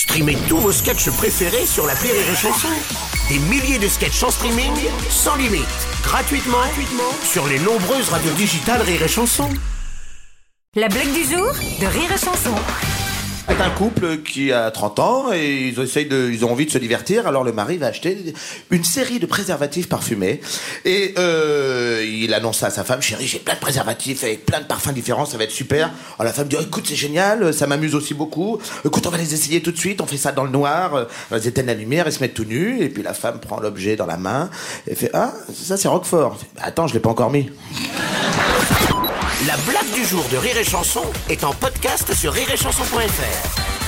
Streamez tous vos sketchs préférés sur la Rire et Chanson. Des milliers de sketchs en streaming, sans limite, gratuitement, gratuitement sur les nombreuses radios digitales Rire et Chanson. La blague du jour de Rire et Chanson. C'est un couple qui a 30 ans et ils essayent de, ils ont envie de se divertir. Alors le mari va acheter une série de préservatifs parfumés et euh, il annonce à sa femme, chérie, j'ai plein de préservatifs avec plein de parfums différents, ça va être super. La femme dit, oh, écoute, c'est génial, ça m'amuse aussi beaucoup. Écoute, on va les essayer tout de suite, on fait ça dans le noir. Elles éteignent la lumière, et se mettent tout nus et puis la femme prend l'objet dans la main et fait, ah, ça c'est Roquefort. Attends, je l'ai pas encore mis. La blague du jour de Rire et Chanson est en podcast sur rireetchanson.fr.